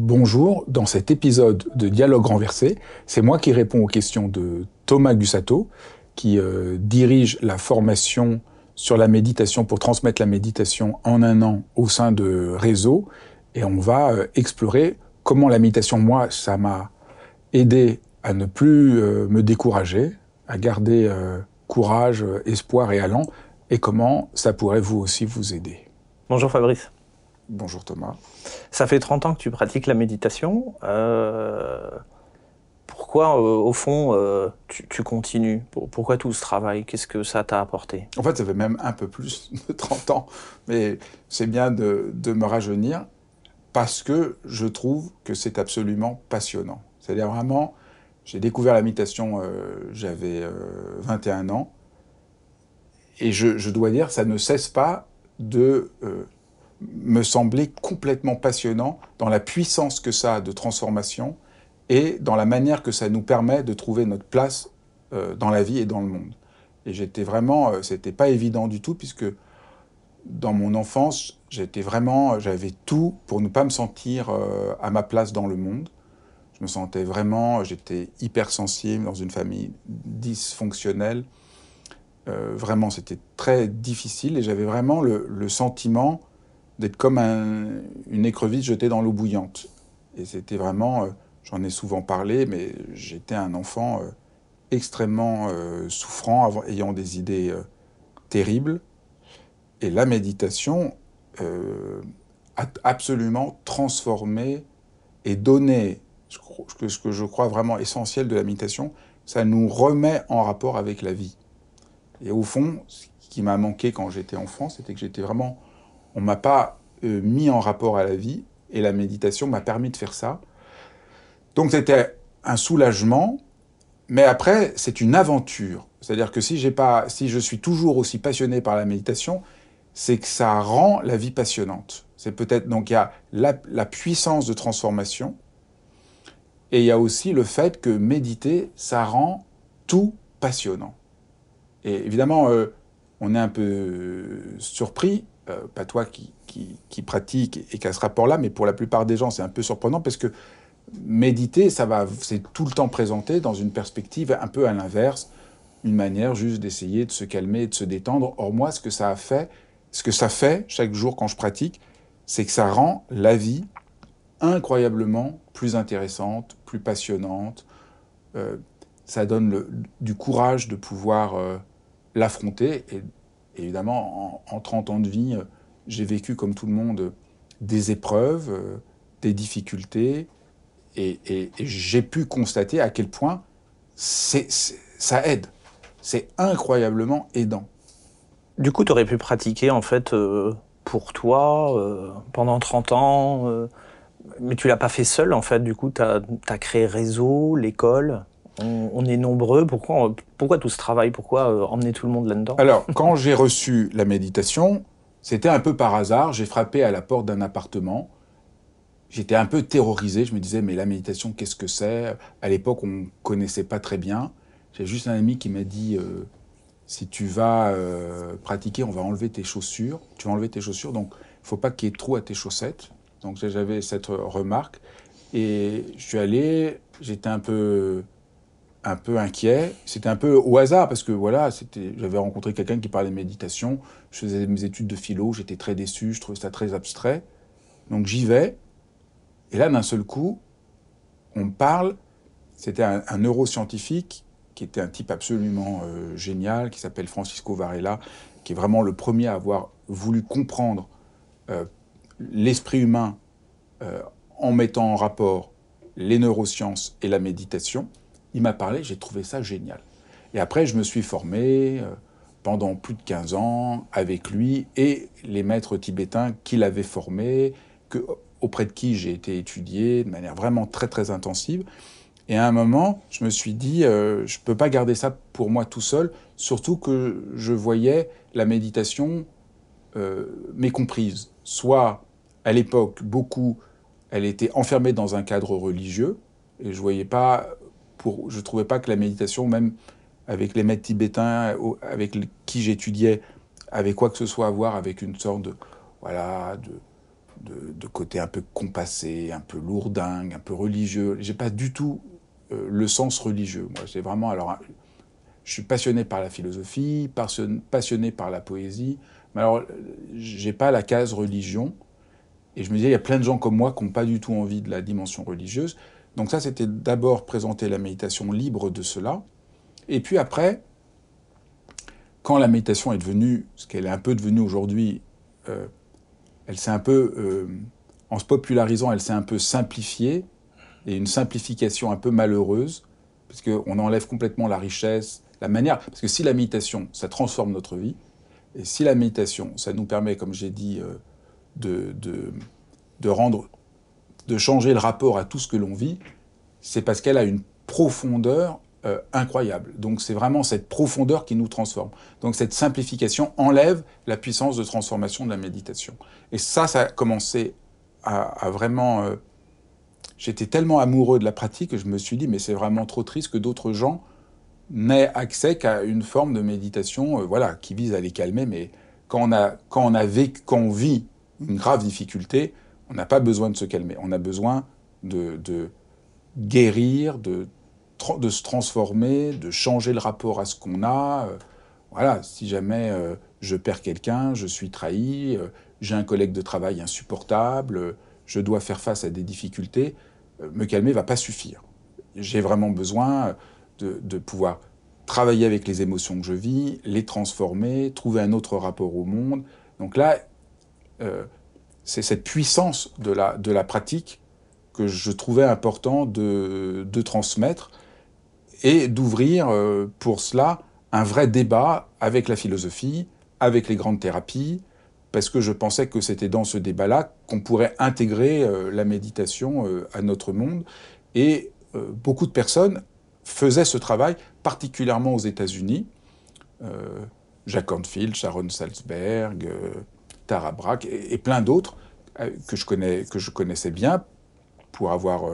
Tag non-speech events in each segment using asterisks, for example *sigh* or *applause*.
Bonjour, dans cet épisode de Dialogue renversé, c'est moi qui réponds aux questions de Thomas Gussato, qui euh, dirige la formation sur la méditation pour transmettre la méditation en un an au sein de Réseau. Et on va euh, explorer comment la méditation, moi, ça m'a aidé à ne plus euh, me décourager, à garder courage, espoir et allant, et comment ça pourrait vous aussi vous aider. Bonjour Fabrice. Bonjour Thomas. Ça fait 30 ans que tu pratiques la méditation. Euh, pourquoi, euh, au fond, euh, tu, continues? Pourquoi tout ce travail? Qu'est-ce que ça t'a apporté? En fait, ça fait même un peu plus de 30 ans. Mais c'est bien de, me rajeunir parce que je trouve que c'est absolument passionnant. C'est-à-dire vraiment, j'ai découvert la méditation, j'avais 21 ans. Et je, je, dois dire, ça ne cesse pas de me semblait complètement passionnant dans la puissance que ça a de transformation et dans la manière que ça nous permet de trouver notre place euh, dans la vie et dans le monde. Et j'étais vraiment, euh, c'était pas évident du tout puisque dans mon enfance, j'étais vraiment, j'avais tout pour ne pas me sentir euh, à ma place dans le monde. Je me sentais vraiment, j'étais hypersensible dans une famille dysfonctionnelle. vraiment, c'était très difficile et j'avais vraiment le sentiment d'être comme une écrevisse jetée dans l'eau bouillante. Et c'était vraiment, euh, j'en ai souvent parlé, mais j'étais un enfant euh, extrêmement euh, souffrant, ayant des idées terribles. Et la méditation a absolument transformé et donné ce que je crois vraiment essentiel de la méditation, ça nous remet en rapport avec la vie. Et au fond, ce qui m'a manqué quand j'étais enfant, c'était que j'étais vraiment on m'a pas euh, mis en rapport à la vie et la méditation m'a permis de faire ça. Donc c'était un soulagement, mais après c'est une aventure. C'est-à-dire que si je suis toujours aussi passionné par la méditation, c'est que ça rend la vie passionnante. C'est peut-être donc il y a la, puissance de transformation et il y a aussi le fait que méditer, ça rend tout passionnant. Et évidemment, euh, on est un peu surpris euh, pas toi qui, qui, pratique et qui a ce rapport-là, mais pour la plupart des gens, c'est un peu surprenant parce que méditer, ça va, c'est tout le temps présenté dans une perspective un peu à l'inverse, une manière juste d'essayer de se calmer, de se détendre. Or moi, ce que ça a fait, ce que ça fait chaque jour quand je pratique, c'est que ça rend la vie incroyablement plus intéressante, plus passionnante. Euh, ça donne du courage de pouvoir euh, l'affronter et évidemment, en, 30 ans de vie, euh, j'ai vécu comme tout le monde des épreuves, euh, des difficultés, et, j'ai pu constater à quel point ça aide. C'est incroyablement aidant. Du coup, tu aurais pu pratiquer en fait euh, pour toi pendant 30 ans, mais tu l'as pas fait seul en fait. Du coup, tu as, créé réseau, l'école on, est nombreux. Pourquoi, pourquoi tout ce travail? Pourquoi euh, emmener tout le monde là-dedans? Alors, quand j'ai reçu la méditation, c'était un peu par hasard. J'ai frappé à la porte d'un appartement. J'étais un peu terrorisé. Je me disais, mais la méditation, qu'est-ce que c'est? À l'époque, on ne connaissait pas très bien. J'ai juste un ami qui m'a dit, euh, si tu vas euh, pratiquer, on va enlever tes chaussures. Tu vas enlever tes chaussures, donc il faut pas qu'il y ait trop à tes chaussettes. Donc j'avais cette remarque. Et je suis allé, j'étais un peu un peu inquiet. C'était un peu au hasard parce que voilà, c'était, j'avais rencontré quelqu'un qui parlait de méditation. Je faisais mes études de philo, j'étais très déçu, je trouvais ça très abstrait. Donc j'y vais. Et là, d'un seul coup, on me parle. C'était un, neuroscientifique qui était un type absolument génial, qui s'appelle Francisco Varela, qui est vraiment le premier à avoir voulu comprendre l'esprit humain en mettant en rapport les neurosciences et la méditation. Il m'a parlé, j'ai trouvé ça génial. Et après, je me suis formé euh, pendant plus de 15 ans avec lui et les maîtres tibétains qu'il avait formés, que, auprès de qui j'ai été étudié de manière vraiment très très intensive. Et à un moment, je me suis dit, euh, je ne peux pas garder ça pour moi tout seul, surtout que je voyais la méditation euh, mécomprise. Soit, à l'époque, beaucoup, elle était enfermée dans un cadre religieux, et je voyais pas, pour, je trouvais pas que la méditation, même avec les maîtres tibétains avec qui j'étudiais, avait quoi que ce soit à voir avec une sorte de, voilà, de, côté un peu compassé, un peu lourdingue, un peu religieux. J'ai pas du tout euh, le sens religieux. Moi, c'est vraiment alors, je suis passionné par la philosophie, passionné par la poésie, mais alors j'ai pas la case religion. Et je me disais, il y a plein de gens comme moi qui n'ont pas du tout envie de la dimension religieuse. Donc ça, c'était d'abord présenter la méditation libre de cela. Et puis après, quand la méditation est devenue ce qu'elle est un peu devenue aujourd'hui, euh, elle s'est un peu, euh, en se popularisant, elle s'est un peu simplifiée, et une simplification un peu malheureuse, parce qu'on enlève complètement la richesse, la manière. Parce que si la méditation, ça transforme notre vie, et si la méditation, ça nous permet, comme j'ai dit, euh, de, rendre, de changer le rapport à tout ce que l'on vit, c'est parce qu'elle a une profondeur euh, incroyable. Donc c'est vraiment cette profondeur qui nous transforme. Donc cette simplification enlève la puissance de transformation de la méditation. Et ça, ça a commencé à, vraiment... Euh, j'étais tellement amoureux de la pratique que je me suis dit, mais c'est vraiment trop triste que d'autres gens n'aient accès qu'à une forme de méditation euh, voilà, qui vise à les calmer. Mais quand on, a, quand, on a quand on vit une grave difficulté, on n'a pas besoin de se calmer. On a besoin de, guérir, de de se transformer, de changer le rapport à ce qu'on a. Euh, voilà, si jamais euh, je perds quelqu'un, je suis trahi, euh, j'ai un collègue de travail insupportable, je dois faire face à des difficultés, me calmer va pas suffire. J'ai vraiment besoin de, pouvoir travailler avec les émotions que je vis, les transformer, trouver un autre rapport au monde. Donc là, c'est cette puissance de la, de la pratique que je trouvais important de, de transmettre et d'ouvrir euh, pour cela un vrai débat avec la philosophie, avec les grandes thérapies, parce que je pensais que c'était dans ce débat-là qu'on pourrait intégrer euh, la méditation euh, à notre monde. Et beaucoup de personnes faisaient ce travail, particulièrement aux États-Unis. Jacques Cornfield, Sharon Salzberg, Tara et, plein d'autres que, je connais, que je connaissais bien pour avoir,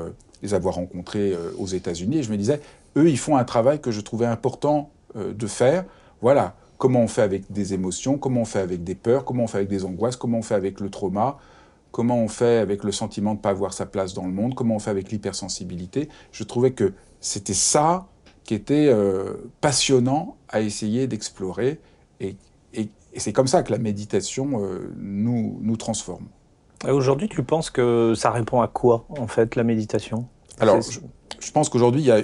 les avoir rencontrés aux États-Unis. Et je me disais, eux, ils font un travail que je trouvais important euh, de faire. Voilà, comment on fait avec des émotions, comment on fait avec des peurs, comment on fait avec des angoisses, comment on fait avec le trauma, comment on fait avec le sentiment de ne pas avoir sa place dans le monde, comment on fait avec l'hypersensibilité. Je trouvais que c'était ça qui était euh, passionnant à essayer d'explorer. Et, c'est comme ça que la méditation euh, nous, nous transforme. Aujourd'hui, tu penses que ça répond à quoi, en fait, la méditation? Alors, je, je pense qu'aujourd'hui, il y a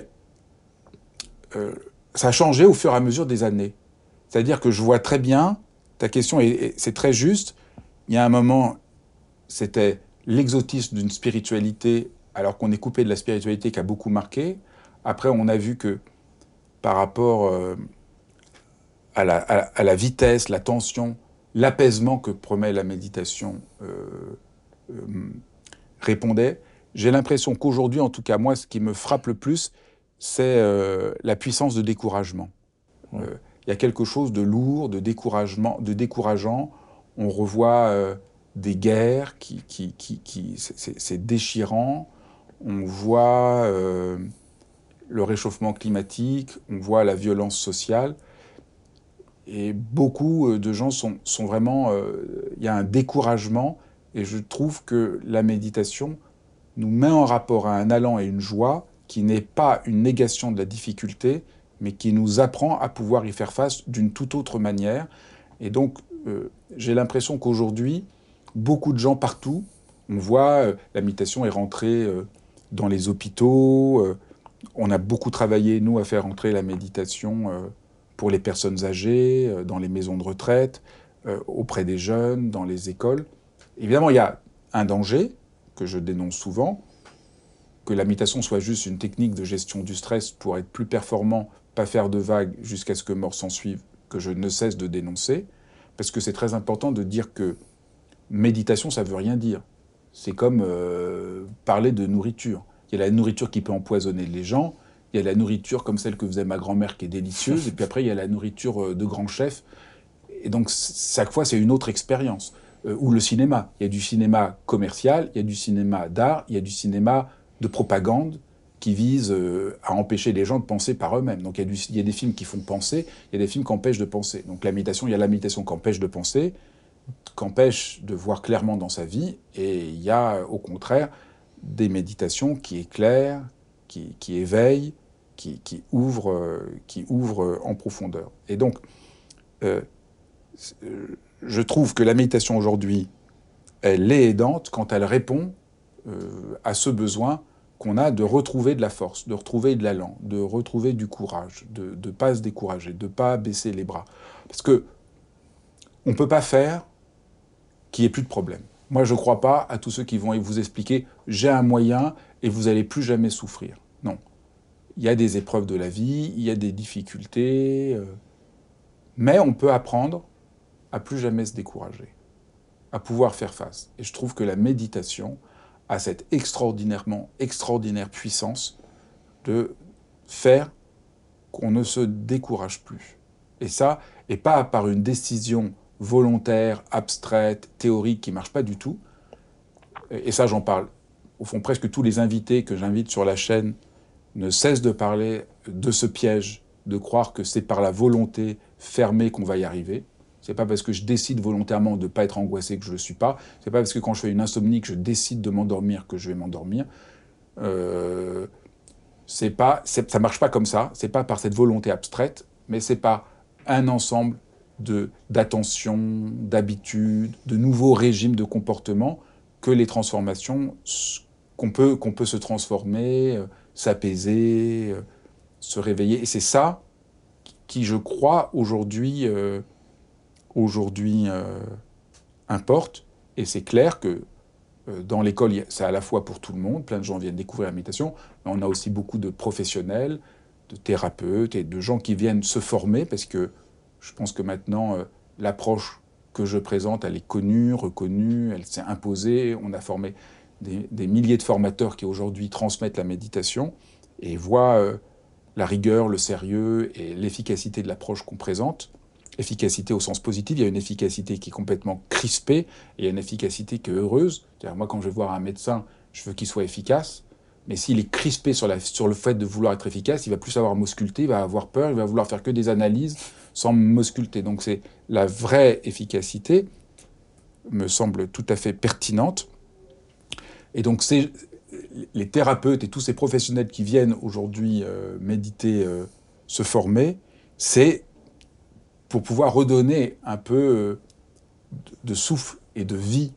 euh, ça a changé au fur et à mesure des années. C'est-à-dire que je vois très bien, ta question, et c'est très juste, il y a un moment, c'était l'exotisme d'une spiritualité, alors qu'on est coupé de la spiritualité qui a beaucoup marqué. Après, on a vu que par rapport euh, à, la, à, la, vitesse, la tension, l'apaisement que promet la méditation euh, répondait, j'ai l'impression qu'aujourd'hui, en tout cas moi, ce qui me frappe le plus, c'est euh, la puissance de découragement. Euh, il y a quelque chose de lourd, de découragement, de décourageant. On revoit euh, des guerres qui, qui, qui, c'est déchirant. On voit le réchauffement climatique, on voit la violence sociale. Et beaucoup de gens sont, vraiment... Il y a un découragement et je trouve que la méditation nous met en rapport à un allant et une joie qui n'est pas une négation de la difficulté, mais qui nous apprend à pouvoir y faire face d'une toute autre manière. Et donc, euh, j'ai l'impression qu'aujourd'hui, beaucoup de gens partout, on voit, euh, la méditation est rentrée euh, dans les hôpitaux, on a beaucoup travaillé, nous, à faire entrer la méditation euh, pour les personnes âgées, euh, dans les maisons de retraite, auprès des jeunes, dans les écoles. Évidemment, il y a un danger que je dénonce souvent, que la méditation soit juste une technique de gestion du stress pour être plus performant, pas faire de vagues jusqu'à ce que mort s'en suive, que je ne cesse de dénoncer, parce que c'est très important de dire que méditation, ça veut rien dire. C'est comme parler de nourriture. Il y a la nourriture qui peut empoisonner les gens. Il y a la nourriture comme celle que faisait ma grand-mère qui est délicieuse. Et puis après, il y a la nourriture euh, de grand chef. Et donc, chaque fois, c'est une autre expérience. Euh, ou le cinéma. Il y a du cinéma commercial, il y a du cinéma d'art, il y a du cinéma de propagande qui vise euh, à empêcher les gens de penser par eux-mêmes. Donc il y, a des films qui font penser, il y a des films qui empêchent de penser. Donc la méditation, il y a la méditation qui empêche de penser, qui empêche de voir clairement dans sa vie, et il y a au contraire des méditations qui éclairent, qui éveillent, qui, qui, ouvrent, euh, qui ouvrent en profondeur. Et donc, euh, je trouve que la méditation aujourd'hui, elle est aidante quand elle répond euh, à ce besoin qu'on a de retrouver de la force, de retrouver de l'allant, de retrouver du courage, de ne pas se décourager, de ne pas baisser les bras. Parce que on ne peut pas faire qu'il n'y ait plus de problème. Moi, je ne crois pas à tous ceux qui vont vous expliquer j'ai un moyen et vous n'allez plus jamais souffrir. Il y a des épreuves de la vie, il y a des difficultés, euh, mais on peut apprendre à plus jamais se décourager, à pouvoir faire face. Et je trouve que la méditation a cette extraordinairement extraordinaire puissance de faire qu'on ne se décourage plus. Et ça, et pas par une décision volontaire, abstraite, théorique qui marche pas du tout. Et ça, j'en parle. Au fond, presque tous les invités que j'invite sur la chaîne ne cessent de parler de ce piège, de croire que c'est par la volonté fermée qu'on va y arriver. C'est pas parce que je décide volontairement de ne pas être angoissé que je ne le suis pas. C'est pas parce que quand je fais une insomnie que je décide de m'endormir que je vais m'endormir. Euh, c'est pas, ça marche pas comme ça. C'est pas par cette volonté abstraite, mais c'est pas un ensemble d'attention, d'habitude, de nouveaux régimes de comportement que les transformations qu'on peut, qu'on peut se transformer, euh, s'apaiser, euh, se réveiller. Et c'est ça qui, je crois, aujourd'hui euh, aujourd'hui importe. Et c'est clair que dans l'école, c'est à la fois pour tout le monde, plein de gens viennent découvrir la méditation, mais on a aussi beaucoup de professionnels, de thérapeutes et de gens qui viennent se former parce que je pense que maintenant, euh, l'approche que je présente, elle est connue, reconnue, elle s'est imposée. On a formé des, milliers de formateurs qui aujourd'hui transmettent la méditation et voient euh, la rigueur, le sérieux et l'efficacité de l'approche qu'on présente. Efficacité au sens positif, il y a une efficacité qui est complètement crispée et il y a une efficacité qui est heureuse. Moi, quand je vais voir un médecin, je veux qu'il soit efficace. Mais s'il est crispé sur, le fait de vouloir être efficace, il va plus savoir m'ausculter, il va avoir peur, il va vouloir faire que des analyses sans m'ausculter. Donc c'est la vraie efficacité me semble tout à fait pertinente. Et donc les thérapeutes et tous ces professionnels qui viennent aujourd'hui euh, méditer, euh, se former, c'est pour pouvoir redonner un peu euh, de souffle et de vie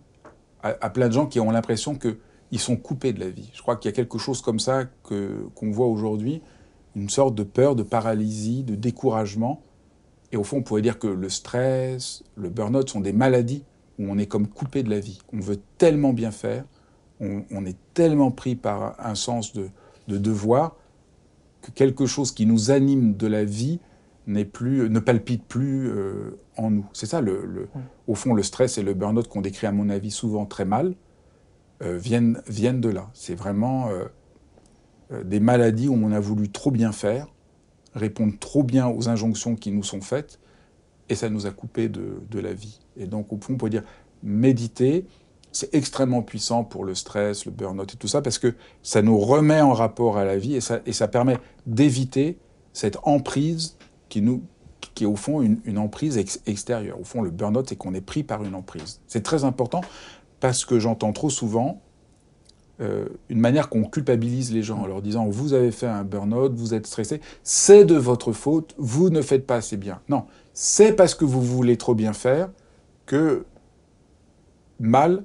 à, à plein de gens qui ont l'impression que ils sont coupés de la vie. Je crois qu'il y a quelque chose comme ça que, qu'on voit aujourd'hui, une sorte de peur, de paralysie, de découragement. Et au fond, on pourrait dire que le stress, le burn-out sont des maladies où on est comme coupé de la vie. On veut tellement bien faire, on, est tellement pris par un sens de, devoir que quelque chose qui nous anime de la vie n'est plus, ne palpite plus euh, en nous. C'est ça, le, au fond, le stress et le burn-out qu'on décrit à mon avis souvent très mal, euh, viennent, viennent de là. C'est vraiment euh, des maladies où on a voulu trop bien faire, répondre trop bien aux injonctions qui nous sont faites, et ça nous a coupé de, de la vie. Et donc, au fond, on pourrait dire, méditer, c'est extrêmement puissant pour le stress, le burn-out et tout ça, parce que ça nous remet en rapport à la vie et ça, et ça permet d'éviter cette emprise qui, nous, qui est au fond une, emprise extérieure. Au fond, le burn-out, c'est qu'on est pris par une emprise. C'est très important parce que j'entends trop souvent euh, une manière qu'on culpabilise les gens en leur disant vous avez fait un burn-out, vous êtes stressé, c'est de votre faute, vous ne faites pas assez bien. Non, c'est parce que vous voulez trop bien faire que mal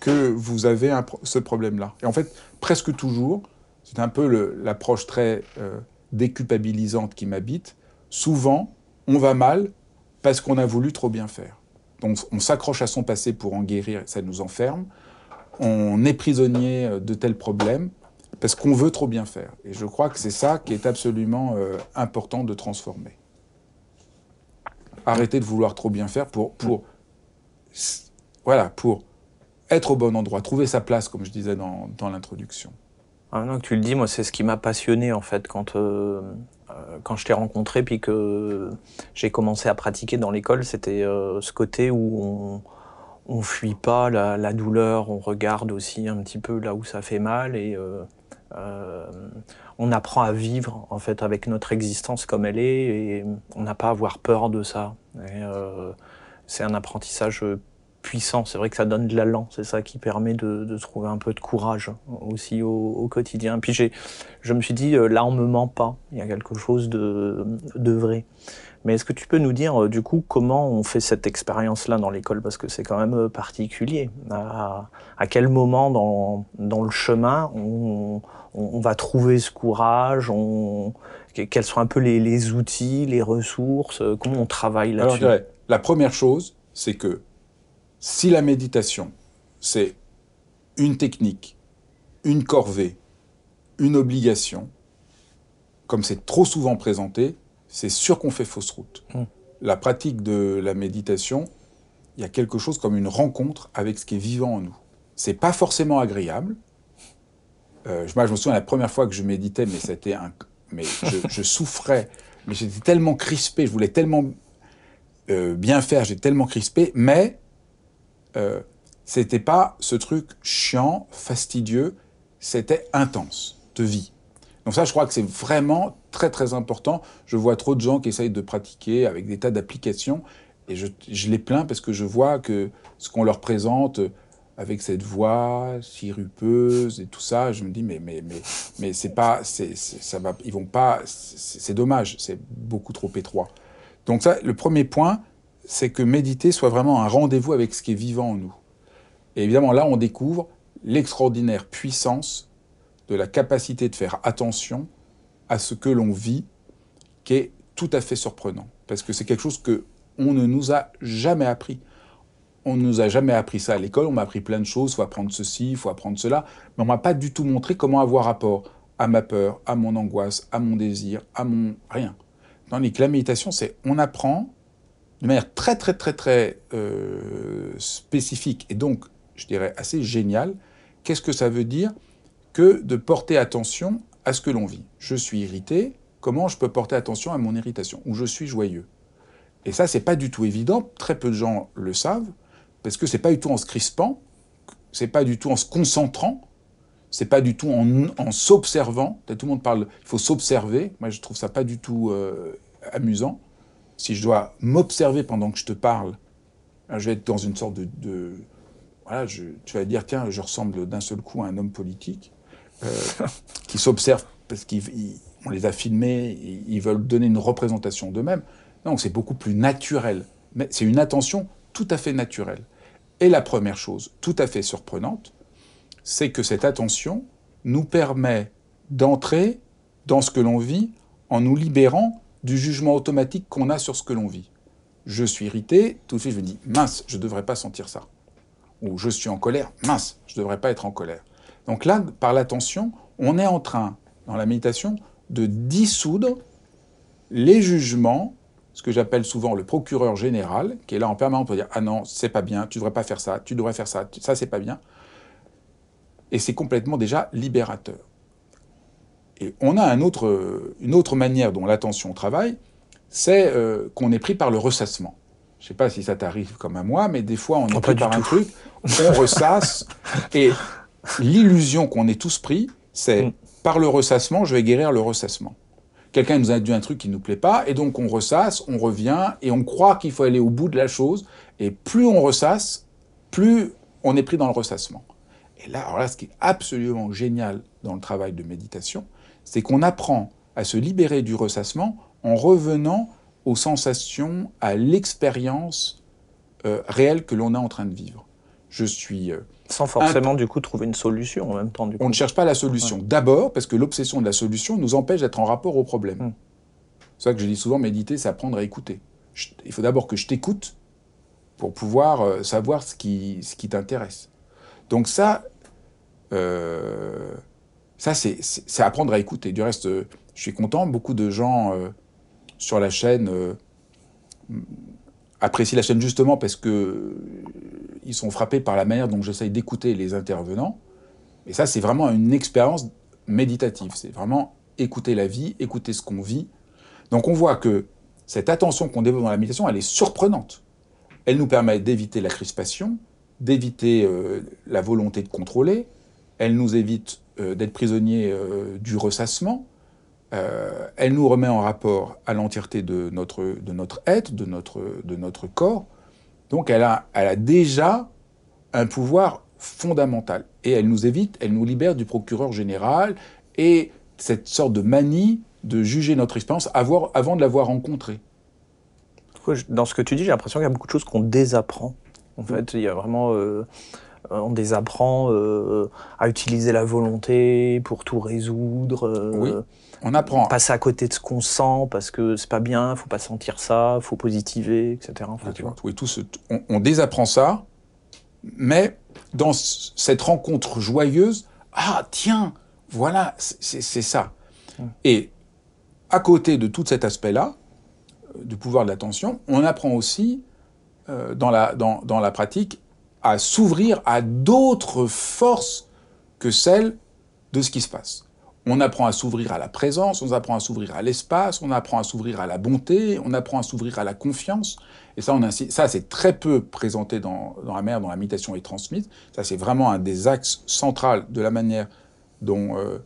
que vous avez ce problème-là. Et en fait, presque toujours, c'est un peu l'approche très euh, déculpabilisante qui m'habite. Souvent, on va mal parce qu'on a voulu trop bien faire. Donc on s'accroche à son passé pour en guérir, ça nous enferme. On est prisonnier euh, de tels problèmes parce qu'on veut trop bien faire. Et je crois que c'est ça qui est absolument euh, important de transformer. Arrêter de vouloir trop bien faire pour, pour, voilà, pour être au bon endroit, trouver sa place, comme je disais dans, l'introduction. Ah non, que tu le dis, moi, c'est ce qui m'a passionné, en fait, quand, euh, euh, quand je t'ai rencontré, puis que j'ai commencé à pratiquer dans l'école, c'était euh, ce côté où on, on fuit pas la, la, douleur, on regarde aussi un petit peu là où ça fait mal, et on apprend à vivre, en fait, avec notre existence comme elle est, et on n'a pas à avoir peur de ça. c'est un apprentissage puissant. C'est vrai que ça donne de l'allant. C'est ça qui permet de, trouver un peu de courage aussi au, quotidien. Puis j'ai, je me suis dit, euh, là, on me ment pas. Il y a quelque chose de, de vrai. Mais est-ce que tu peux nous dire, euh, du coup, comment on fait cette expérience-là dans l'école? Parce que c'est quand même euh, particulier. À, quel moment dans, dans le chemin on, on, va trouver ce courage? On, Quels sont un peu les, les outils, les ressources? Comment on travaille là-dessus? La première chose, c'est que si la méditation, c'est une technique, une corvée, une obligation, comme c'est trop souvent présenté, c'est sûr qu'on fait fausse route. Hmm. La pratique de la méditation, il y a quelque chose comme une rencontre avec ce qui est vivant en nous. C'est pas forcément agréable. Euh, moi, je me souviens la première fois que je méditais, mais c'était un, mais je, souffrais, mais j'étais tellement crispé, je voulais tellement euh, bien faire, j'étais tellement crispé, mais euh, c'était pas ce truc chiant, fastidieux, c'était intense, de vie. Donc ça, je crois que c'est vraiment très très important. Je vois trop de gens qui essayent de pratiquer avec des tas d'applications, et je, les plains parce que je vois que ce qu'on leur présente avec cette voix sirupeuse et tout ça, je me dis mais mais mais mais c'est pas ça va ils vont pas c'est dommage, c'est beaucoup trop étroit. Donc ça le premier point, c'est que méditer soit vraiment un rendez-vous avec ce qui est vivant en nous. Et évidemment, là, on découvre l'extraordinaire puissance de la capacité de faire attention à ce que l'on vit, qui est tout à fait surprenant. Parce que c'est quelque chose que on ne nous a jamais appris. On ne nous a jamais appris ça à l'école, on m'a appris plein de choses, il faut apprendre ceci, il faut apprendre cela, mais on m'a pas du tout montré comment avoir rapport à ma peur, à mon angoisse, à mon désir, à mon rien. Tandis que la méditation, c'est on apprend de manière très très très très euh, spécifique et donc je dirais assez géniale, qu'est-ce que ça veut dire que de porter attention à ce que l'on vit? Je suis irrité, comment je peux porter attention à mon irritation? Ou je suis joyeux? Et ça, c'est pas du tout évident, très peu de gens le savent, parce que c'est pas du tout en se crispant, c'est pas du tout en se concentrant, c'est pas du tout en, s'observant. Tout le monde parle, il faut s'observer. Moi, je trouve ça pas du tout euh, amusant si je dois m'observer pendant que je te parle, je vais être dans une sorte de... voilà, je, tu vas dire, tiens, je ressemble d'un seul coup à un homme politique euh, *laughs* qui s'observe parce qu'on les a filmés, ils veulent donner une représentation d'eux-mêmes. Non, c'est beaucoup plus naturel. Mais c'est une attention tout à fait naturelle. Et la première chose, tout à fait surprenante, c'est que cette attention nous permet d'entrer dans ce que l'on vit en nous libérant du jugement automatique qu'on a sur ce que l'on vit. Je suis irrité, tout de suite je me dis mince, je ne devrais pas sentir ça. Ou je suis en colère, mince, je ne devrais pas être en colère. Donc là, par l'attention, on est en train, dans la méditation, de dissoudre les jugements, ce que j'appelle souvent le procureur général, qui est là en permanence pour dire ah non, c'est pas bien, tu devrais pas faire ça, tu devrais faire ça, ça c'est pas bien. Et c'est complètement déjà libérateur. Et on a un autre, une autre manière dont l'attention travaille, c'est euh, qu'on est pris par le ressassement. Je ne sais pas si ça t'arrive comme à moi, mais des fois on est pris par un truc, on *laughs* ressasse, et l'illusion qu'on est tous pris, c'est mm. par le ressassement, je vais guérir le ressassement. Quelqu'un nous a dit un truc qui ne nous plaît pas, et donc on ressasse, on revient, et on croit qu'il faut aller au bout de la chose, et plus on ressasse, plus on est pris dans le ressassement. Et là, alors là, ce qui est absolument génial dans le travail de méditation, c'est qu'on apprend à se libérer du ressassement en revenant aux sensations, à l'expérience euh, réelle que l'on est en train de vivre. je suis... Euh, Sans forcément, du coup, trouver une solution en même temps. Du On ne cherche pas la solution. D'abord, parce que l'obsession de la solution nous empêche d'être en rapport au problème. Hmm. C'est ça que je dis souvent, méditer, c'est apprendre à écouter. il faut d'abord que je t'écoute pour pouvoir euh, savoir ce qui, ce qui t'intéresse. Donc ça, euh, ça c'est apprendre à écouter. Du reste, je suis content, beaucoup de gens sur la chaîne apprécient la chaîne justement parce que ils sont frappés par la manière dont j'essaye d'écouter les intervenants. Et ça, c'est vraiment une expérience méditative. C'est vraiment écouter la vie, écouter ce qu'on vit. Donc on voit que cette attention qu'on développe dans la méditation, elle est surprenante. Elle nous permet d'éviter la crispation, d'éviter euh, la volonté de contrôler. Elle nous évite euh, d'être prisonniers euh, du ressassement. elle nous remet en rapport à l'entièreté de notre, de notre être, de notre, de notre corps. Donc elle a, elle a déjà un pouvoir fondamental. Et elle nous évite, elle nous libère du procureur général et cette sorte de manie de juger notre expérience avant de l'avoir rencontrée. Dans ce que tu dis, j'ai l'impression qu'il y a beaucoup de choses qu'on désapprend. En fait, il y a vraiment... Euh, on désapprend euh, à utiliser la volonté pour tout résoudre. Euh, oui. On apprend. Passer à côté de ce qu'on sent parce que c'est pas bien, faut pas sentir ça, faut positiver, etc. oui, tout on, désapprend ça, mais dans cette rencontre joyeuse, ah tiens, voilà, c'est ça. Hum. Et à côté de tout cet aspect-là, euh, du pouvoir de l'attention, on apprend aussi euh, dans, la, dans, dans la pratique à s'ouvrir à d'autres forces que celles de ce qui se passe. On apprend à s'ouvrir à la présence, on apprend à s'ouvrir à l'espace, on apprend à s'ouvrir à la bonté, on apprend à s'ouvrir à la confiance. Et ça, ça c'est très peu présenté dans, la manière dont la méditation est transmise. Ça, c'est vraiment un des axes centraux de la manière dont, euh,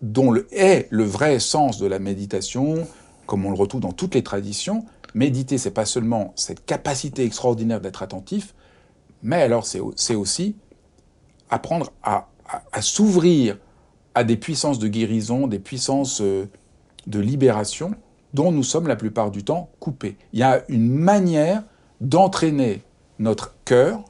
dont le, est le vrai sens de la méditation, comme on le retrouve dans toutes les traditions. Méditer, c'est pas seulement cette capacité extraordinaire d'être attentif, mais alors c'est aussi apprendre à, s'ouvrir à des puissances de guérison, des puissances euh, de libération dont nous sommes la plupart du temps coupés. Il y a une manière d'entraîner notre cœur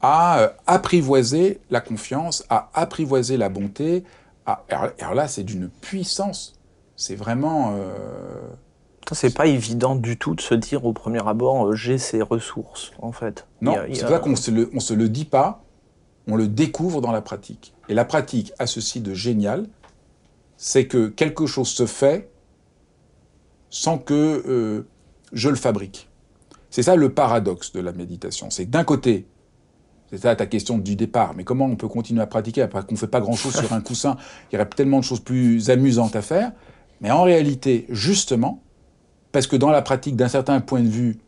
à euh, apprivoiser la confiance, à apprivoiser la bonté. Alors, là, c'est d'une puissance. C'est vraiment... Euh... C'est pas évident du tout de se dire au premier abord, euh, j'ai ces ressources, en fait. Non, c'est vrai qu'on ne se le dit pas, on le découvre dans la pratique. Et la pratique a ceci de génial, c'est que quelque chose se fait sans que euh, je le fabrique. C'est ça le paradoxe de la méditation. C'est d'un côté, c'est ça ta question du départ, mais comment on peut continuer à pratiquer après qu'on ne fait pas grand-chose sur un *laughs* coussin? Il y aurait tellement de choses plus amusantes à faire. Mais en réalité, justement, parce que dans la pratique, d'un certain point de vue,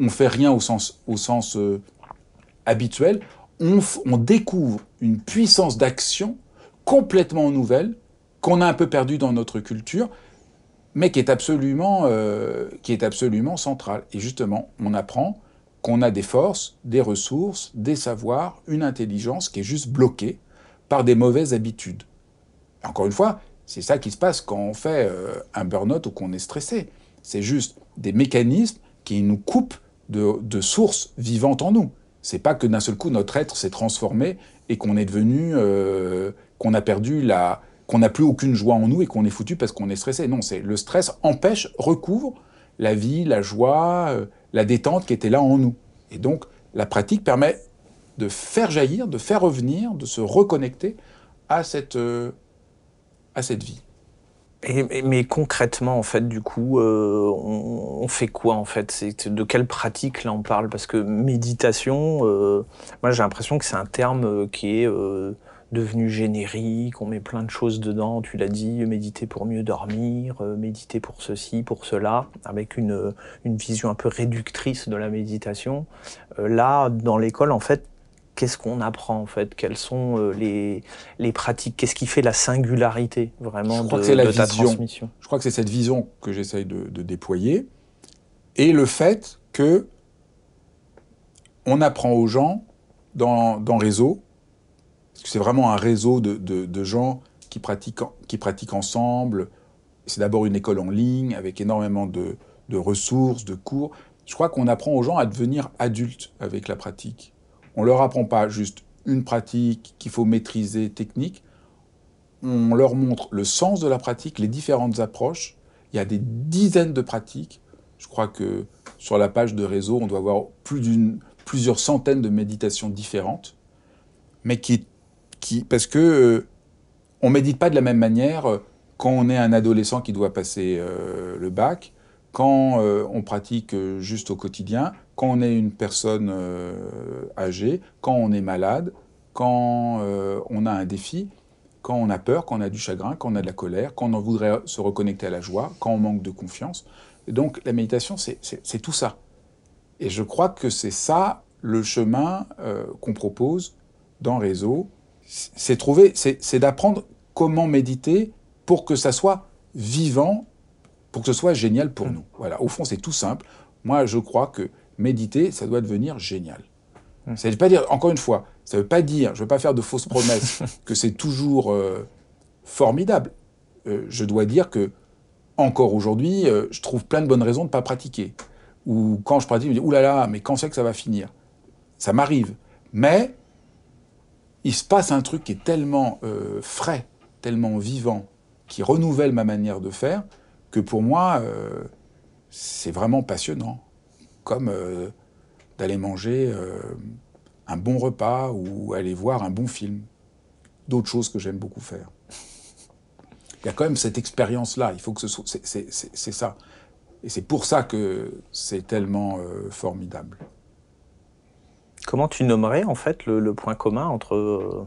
on fait rien au sens, au sens euh, habituel, on, découvre une puissance d'action complètement nouvelle qu'on a un peu perdue dans notre culture, mais qui est absolument, euh, qui est absolument centrale. Et justement, on apprend qu'on a des forces, des ressources, des savoirs, une intelligence qui est juste bloquée par des mauvaises habitudes. Encore une fois, c'est ça qui se passe quand on fait euh, un burn-out ou qu'on est stressé. C'est juste des mécanismes qui nous coupent de sources vivantes en nous. C'est pas que d'un seul coup notre être s'est transformé et qu'on est devenu, euh, qu'on a perdu la, qu'on n'a plus aucune joie en nous et qu'on est foutu parce qu'on est stressé. Non, c'est le stress empêche, recouvre la vie, la joie, euh, la détente qui était là en nous. Et donc la pratique permet de faire jaillir, de faire revenir, de se reconnecter à cette, euh, à cette vie mais concrètement, en fait, du coup, euh, on, fait quoi, en fait? C'est de quelle pratique là on parle? Parce que méditation, euh, moi j'ai l'impression que c'est un terme euh, qui est devenu générique. On met plein de choses dedans. Tu l'as dit, méditer pour mieux dormir, méditer pour ceci, pour cela, avec une, une vision un peu réductrice de la méditation. là, dans l'école, en fait, qu'est-ce qu'on apprend en fait? Quelles sont euh, les, les pratiques? Qu'est-ce qui fait la singularité vraiment de, ta transmission? Je crois que c'est cette vision que j'essaye de, déployer et le fait que on apprend aux gens dans, dans réseau, parce que c'est vraiment un réseau de, de, gens qui pratiquent, qui pratiquent ensemble. C'est d'abord une école en ligne avec énormément de, de ressources, de cours. Je crois qu'on apprend aux gens à devenir adultes avec la pratique On leur apprend pas juste une pratique qu'il faut maîtriser technique. On leur montre le sens de la pratique, les différentes approches. Il y a des dizaines de pratiques. Je crois que sur la page de réseau, on doit avoir plusieurs centaines de méditations différentes, mais qui, qui parce que euh, on médite pas de la même manière euh, quand on est un adolescent qui doit passer euh, le bac, quand on pratique juste au quotidien, quand on est une personne âgée, quand on est malade, quand on a un défi, quand on a peur, quand on a du chagrin, quand on a de la colère, quand on voudrait se reconnecter à la joie, quand on manque de confiance. Donc la méditation, c'est tout ça. Et je crois que c'est ça le chemin euh, qu'on propose dans Réseau. C'est trouver, c'est d'apprendre comment méditer pour que ça soit vivant, pour que ce soit génial pour mmh. nous. Voilà. Au fond, c'est tout simple. Moi, je crois que méditer, ça doit devenir génial. Mmh. Ça veut pas dire, encore une fois, ça ne veut pas dire, je ne veux pas faire de fausses promesses, *laughs* que c'est toujours euh, formidable. Euh, je dois dire que, encore aujourd'hui, je trouve plein de bonnes raisons de ne pas pratiquer ou quand je pratique, je me dis, oulala, mais quand c'est que ça va finir? Ça m'arrive. Mais il se passe un truc qui est tellement euh, frais, tellement vivant, qui renouvelle ma manière de faire, que pour moi, euh, c'est vraiment passionnant. Comme euh, d'aller manger un bon repas ou aller voir un bon film. D'autres choses que j'aime beaucoup faire. Il y a quand même cette expérience-là, il faut que ce soit. C'est ça. Et c'est pour ça que c'est tellement euh, formidable. Comment tu nommerais en fait le, point commun entre euh,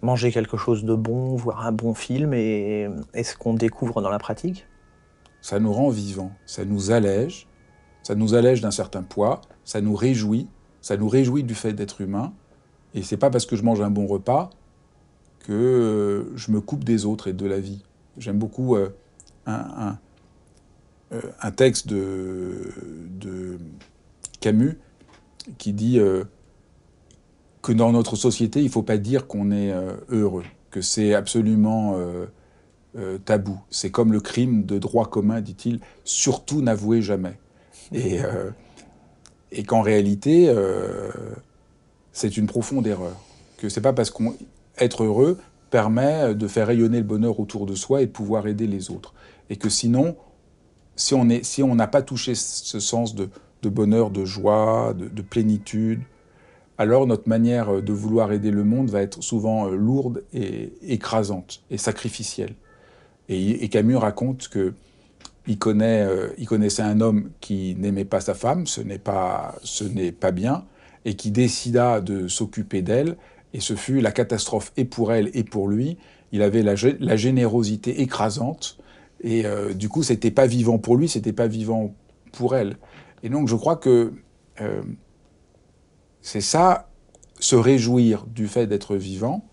manger quelque chose de bon, voir un bon film et, ce qu'on découvre dans la pratique? Ça nous rend vivants, ça nous allège, ça nous allège d'un certain poids, ça nous réjouit, ça nous réjouit du fait d'être humain. Et c'est pas parce que je mange un bon repas que euh, je me coupe des autres et de la vie. J'aime beaucoup un euh, un texte de, Camus qui dit euh, que dans notre société, il ne faut pas dire qu'on est euh, heureux, que c'est absolument tabou. C'est comme le crime de droit commun, dit-il, surtout n'avouez jamais. Et, et qu'en réalité, c'est une profonde erreur. Que c'est pas parce qu'on heureux permet de faire rayonner le bonheur autour de soi et de pouvoir aider les autres. Et que sinon, si on n'a si pas touché ce sens de, bonheur, de joie, de, plénitude, alors notre manière de vouloir aider le monde va être souvent euh, lourde et écrasante et sacrificielle. Et, Camus raconte que euh, il connaissait un homme qui n'aimait pas sa femme, ce n'est pas, bien, et qui décida de s'occuper d'elle, et ce fut la catastrophe et pour elle et pour lui. Il avait la, la générosité écrasante et euh, du coup, c'était pas vivant pour lui, c'était pas vivant pour elle. Et donc, je crois que euh, c'est ça, se réjouir du fait d'être vivant.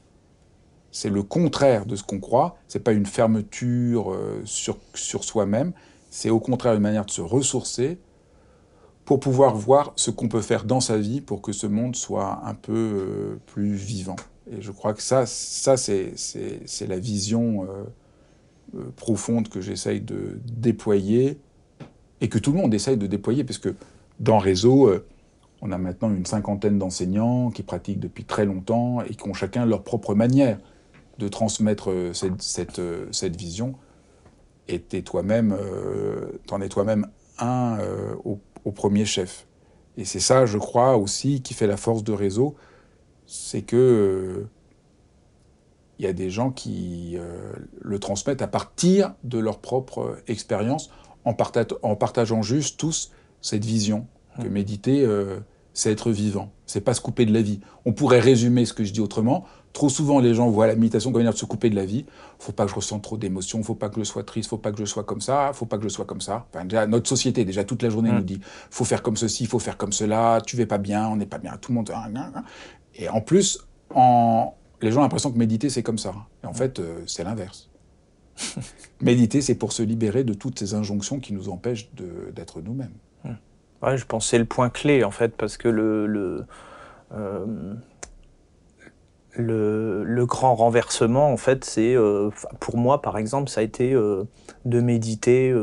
C'est le contraire de ce qu'on croit. C'est pas une fermeture euh, sur, sur soi-même. C'est au contraire une manière de se ressourcer pour pouvoir voir ce qu'on peut faire dans sa vie pour que ce monde soit un peu plus vivant. Et je crois que ça, ça c'est la vision euh, profonde que j'essaye de déployer et que tout le monde essaye de déployer, parce que dans Réseau, euh, on a maintenant une cinquantaine d'enseignants qui pratiquent depuis très longtemps et qui ont chacun leur propre manière de transmettre euh, cette, cette, cette vision. Et toi-même, t'en es toi-même un au, au, premier chef. Et c'est ça, je crois aussi, qui fait la force de Réseau, c'est que il y a des gens qui euh, le transmettent à partir de leur propre expérience, en, en, partageant juste tous cette vision que mmh. méditer, euh, c'est être vivant, c'est pas se couper de la vie. On pourrait résumer ce que je dis autrement. Trop souvent, les gens voient la méditation comme une manière de se couper de la vie. Faut pas que je ressente trop d'émotions, faut pas que je sois triste, faut pas que je sois comme ça, faut pas que je sois comme ça. Enfin, déjà, notre société, déjà toute la journée, mmh. nous dit faut faire comme ceci, faut faire comme cela, tu vas pas bien, on n'est pas bien, tout le monde. Et en plus, en, les gens ont l'impression que méditer, c'est comme ça. Et en fait, euh, c'est l'inverse. *laughs* méditer, c'est pour se libérer de toutes ces injonctions qui nous empêchent d'être nous-mêmes. Hmm. Ouais, je pense que c'est le point clé, en fait, parce que le, le, euh, le, grand renversement, en fait, c'est, euh, pour moi, par exemple, ça a été de méditer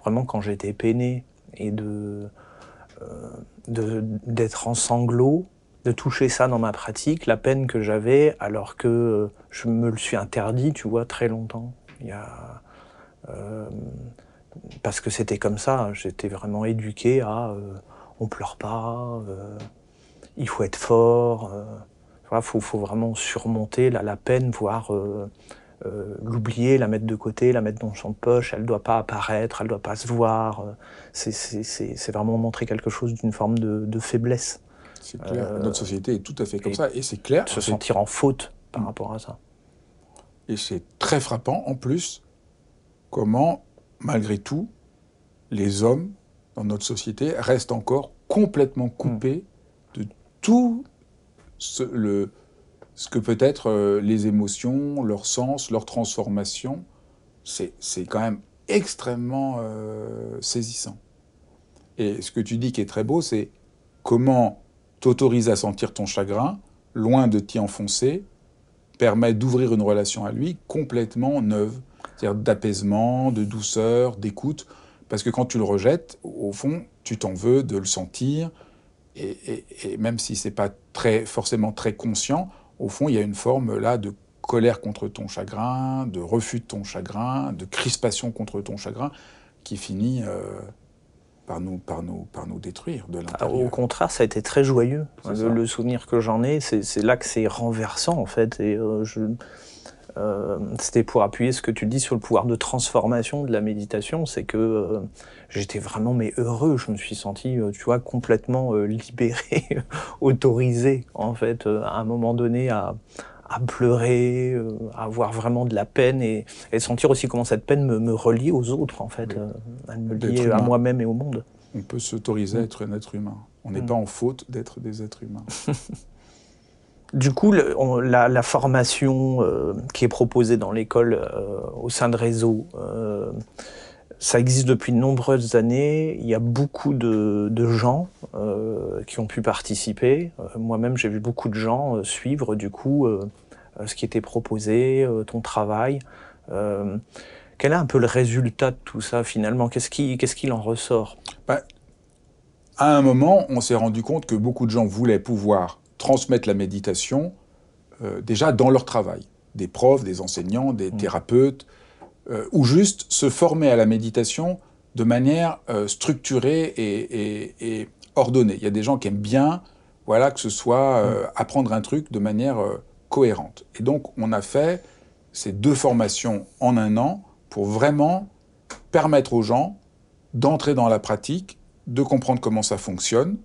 vraiment quand j'étais peiné et de d'être en sanglots de toucher ça dans ma pratique, la peine que j'avais, alors que euh, je me le suis interdit, tu vois, très longtemps. Il y a, euh, parce que c'était comme ça, j'étais vraiment éduqué à euh, on pleure pas, il faut être fort, il faut, faut, vraiment surmonter la, la peine, voire l'oublier, la mettre de côté, la mettre dans son poche, elle ne doit pas apparaître, elle ne doit pas se voir. C'est vraiment montrer quelque chose d'une forme de, de faiblesse. C'est clair. Euh, Notre société est tout à fait comme ça. Et c'est clair. Se sentir en faute par rapport à ça. Et c'est très frappant, en plus, comment, malgré tout, les hommes dans notre société restent encore complètement coupés de tout ce, que peut être euh, les émotions, leur sens, leur transformation. C'est quand même extrêmement euh, saisissant. Et ce que tu dis qui est très beau, c'est comment t'autorise à sentir ton chagrin, loin de t'y enfoncer, permet d'ouvrir une relation à lui complètement neuve, c'est-à-dire d'apaisement, de douceur, d'écoute, parce que quand tu le rejettes, au fond, tu t'en veux de le sentir, et, même si c'est pas très, forcément très conscient, au fond, il y a une forme là de colère contre ton chagrin, de refus de ton chagrin, de crispation contre ton chagrin, qui finit euh, par nous, par nous, par nous détruire de l'intérieur. Au contraire, ça a été très joyeux. Le, souvenir que j'en ai, c'est là que c'est renversant en fait. Et euh, je, euh, c'était pour appuyer ce que tu dis sur le pouvoir de transformation de la méditation, c'est que euh, j'étais vraiment mais heureux. Je me suis senti, tu vois, complètement libéré, *laughs* autorisé en fait, à un moment donné à, à pleurer, à avoir vraiment de la peine et, et, sentir aussi comment cette peine me, me relie aux autres, en fait, à me lier à moi-même et au monde. On peut s'autoriser à mm. être un être humain. On n'est mm. pas en faute d'être des êtres humains. *laughs* du coup, la, formation euh, qui est proposée dans l'école euh, au sein de Réseau, euh, ça existe depuis de nombreuses années. Il y a beaucoup de, gens qui ont pu participer. Moi-même, j'ai vu beaucoup de gens suivre, du coup, ce qui était proposé, ton travail. Quel est un peu le résultat de tout ça finalement? Qu'est-ce qu'il qu en ressort? Bah, À un moment, on s'est rendu compte que beaucoup de gens voulaient pouvoir transmettre la méditation déjà dans leur travail. Des profs, des enseignants, des mmh. thérapeutes, ou juste se former à la méditation de manière structurée et, et, ordonnée. Il y a des gens qui aiment bien voilà, que ce soit mmh. apprendre un truc de manière cohérente. Et donc, on a fait ces deux formations en un an pour vraiment permettre aux gens d'entrer dans la pratique, de comprendre comment ça fonctionne,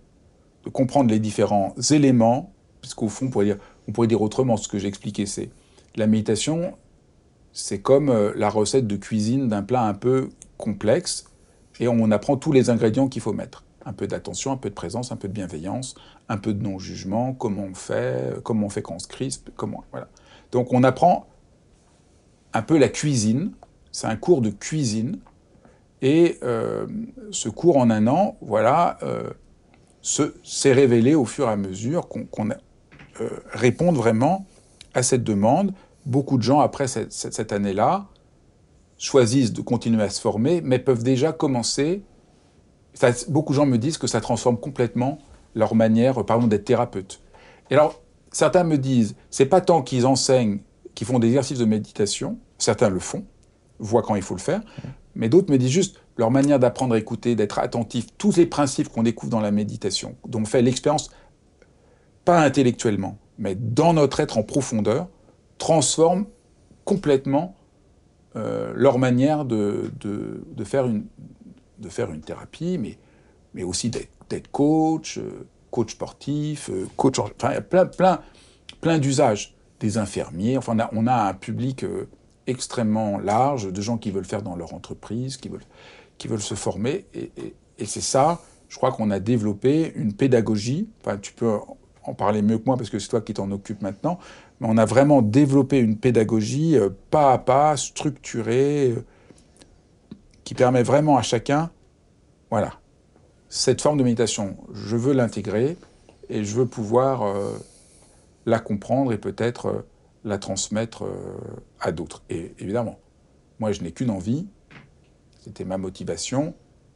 comprendre les différents éléments, puisqu'au fond, on pourrait, dire, autrement, ce que j'ai expliqué, c'est la méditation, c'est comme euh, la recette de cuisine d'un plat un peu complexe, et on apprend tous les ingrédients qu'il faut mettre un peu d'attention, un peu de présence, un peu de bienveillance, un peu de non-jugement, comment on fait, comment on fait quand on se crispe, comment. Voilà. Donc on apprend un peu la cuisine, c'est un cours de cuisine, et euh, ce cours en un an, voilà, euh, s'est révélé au fur et à mesure qu'on euh, réponde vraiment à cette demande. Beaucoup de gens, après cette, cette année-là, choisissent de continuer à se former, mais peuvent déjà commencer beaucoup de gens me disent que ça transforme complètement leur manière, par exemple, d'être thérapeute. Et alors, certains me disent, c'est pas tant qu'ils enseignent, qu'ils font des exercices de méditation, certains le font, voient quand il faut le faire, mais d'autres me disent juste leur manière d'apprendre à écouter, d'être attentif, tous les principes qu'on découvre dans la méditation, dont on fait l'expérience, pas intellectuellement, mais dans notre être en profondeur, transforment complètement euh, leur manière de, faire une, de faire une thérapie, mais, mais aussi d'être coach, euh, coach sportif, euh, coach, enfin, il y a plein, plein, plein d'usages. Des infirmiers, enfin, on a, on a un public extrêmement large de gens qui veulent faire dans leur entreprise, qui veulent, qui veulent se former. Et, c'est ça, je crois qu'on a développé une pédagogie. Enfin, tu peux en parler mieux que moi parce que c'est toi qui t'en occupes maintenant. Mais on a vraiment développé une pédagogie pas à pas, structurée, qui permet vraiment à chacun, voilà, cette forme de méditation, je veux l'intégrer et je veux pouvoir euh, la comprendre et peut-être euh, la transmettre euh, à d'autres. Et évidemment, moi je n'ai qu'une envie, c'était ma motivation,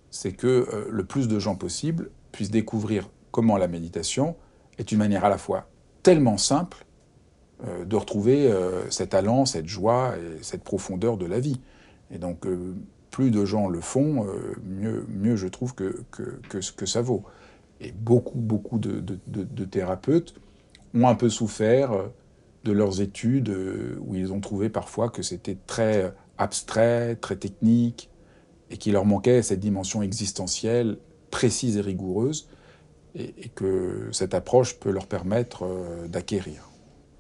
c'est que le plus de gens possible puissent découvrir comment la méditation est une manière à la fois tellement simple euh, de retrouver euh, cet allant, cette joie et cette profondeur de la vie. Et donc, euh, plus de gens le font, mieux, mieux je trouve que, que, que, que, ça vaut. Et beaucoup, beaucoup de, de, thérapeutes ont un peu souffert de leurs études où ils ont trouvé parfois que c'était très abstrait, très technique, et qu'il leur manquait cette dimension existentielle précise et rigoureuse, et, et que cette approche peut leur permettre d'acquérir.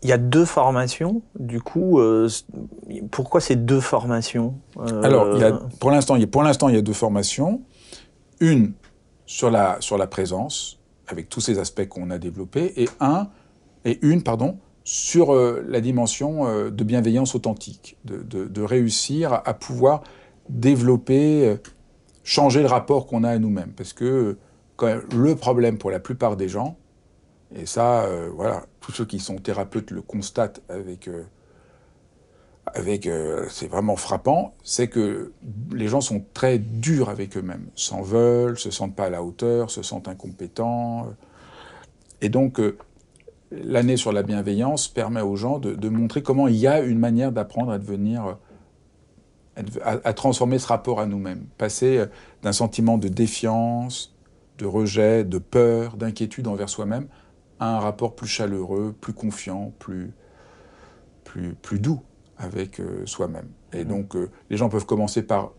Il y a deux formations, du coup, euh, pourquoi ces deux formations euh... Alors, il y a, pour l'instant, il, y a deux formations. Une sur la, sur la présence, avec tous ces aspects qu'on a développés, et, un, et une pardon, sur euh, la dimension euh, de bienveillance authentique, de, de, de réussir à, pouvoir développer, euh, changer le rapport qu'on a à nous-mêmes. Parce que quand même, le problème pour la plupart des gens, et ça, euh, voilà, tous ceux qui sont thérapeutes le constatent avec, euh, avec c'est vraiment frappant, c'est que les gens sont très durs avec eux-mêmes, s'en veulent, se sentent pas à la hauteur, se sentent incompétents. Et donc, l'année sur la bienveillance permet aux gens de, montrer comment il y a une manière d'apprendre à devenir, à, à, transformer ce rapport à nous-mêmes, passer d'un sentiment de défiance, de rejet, de peur, d'inquiétude envers soi-même un rapport plus chaleureux, plus confiant, plus, plus, plus doux avec euh, soi-même. Et mmh. donc, euh, les gens peuvent commencer par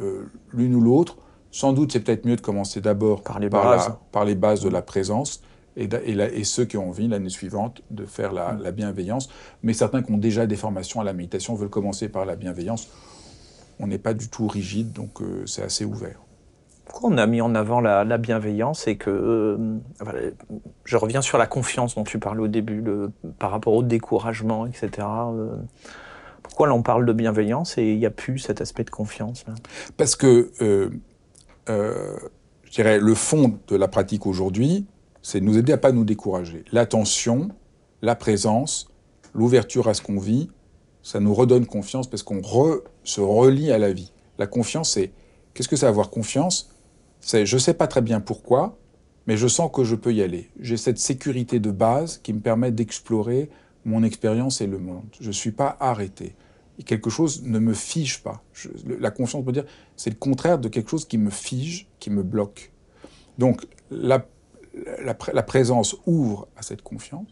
euh, l'une ou l'autre. Sans doute, c'est peut-être mieux de commencer d'abord par, par, par, les bases de la présence et, et, la, et ceux qui ont envie l'année suivante de faire la, mmh. la, bienveillance. Mais certains qui ont déjà des formations à la méditation veulent commencer par la bienveillance. On n'est pas du tout rigide, donc euh, c'est assez ouvert pourquoi on a mis en avant la, la bienveillance et que euh, je reviens sur la confiance dont tu parlais au début, le, par rapport au découragement, etc. Euh, pourquoi là on parle de bienveillance et il n'y a plus cet aspect de confiance là? Parce que je dirais le fond de la pratique aujourd'hui, c'est de nous aider à pas nous décourager. L'attention, la présence, l'ouverture à ce qu'on vit, ça nous redonne confiance parce qu'on se relie à la vie. La confiance, c'est qu'est-ce que c'est avoir confiance? C'est je ne sais pas très bien pourquoi, mais je sens que je peux y aller. J'ai cette sécurité de base qui me permet d'explorer mon expérience et le monde. Je ne suis pas arrêté. Quelque chose ne me fige pas. La confiance, on peut dire, c'est le contraire de quelque chose qui me fige, qui me bloque. Donc la présence ouvre à cette confiance,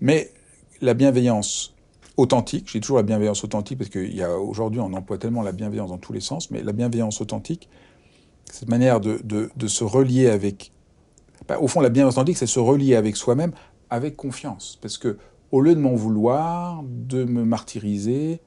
mais la bienveillance authentique, j'ai toujours la bienveillance authentique parce qu'aujourd'hui on emploie tellement la bienveillance dans tous les sens, mais la bienveillance authentique, cette manière de, se relier avec... Bah, au fond, la bienveillance authentique, c'est se relier avec soi-même avec confiance. Parce que au lieu de m'en vouloir, de me martyriser,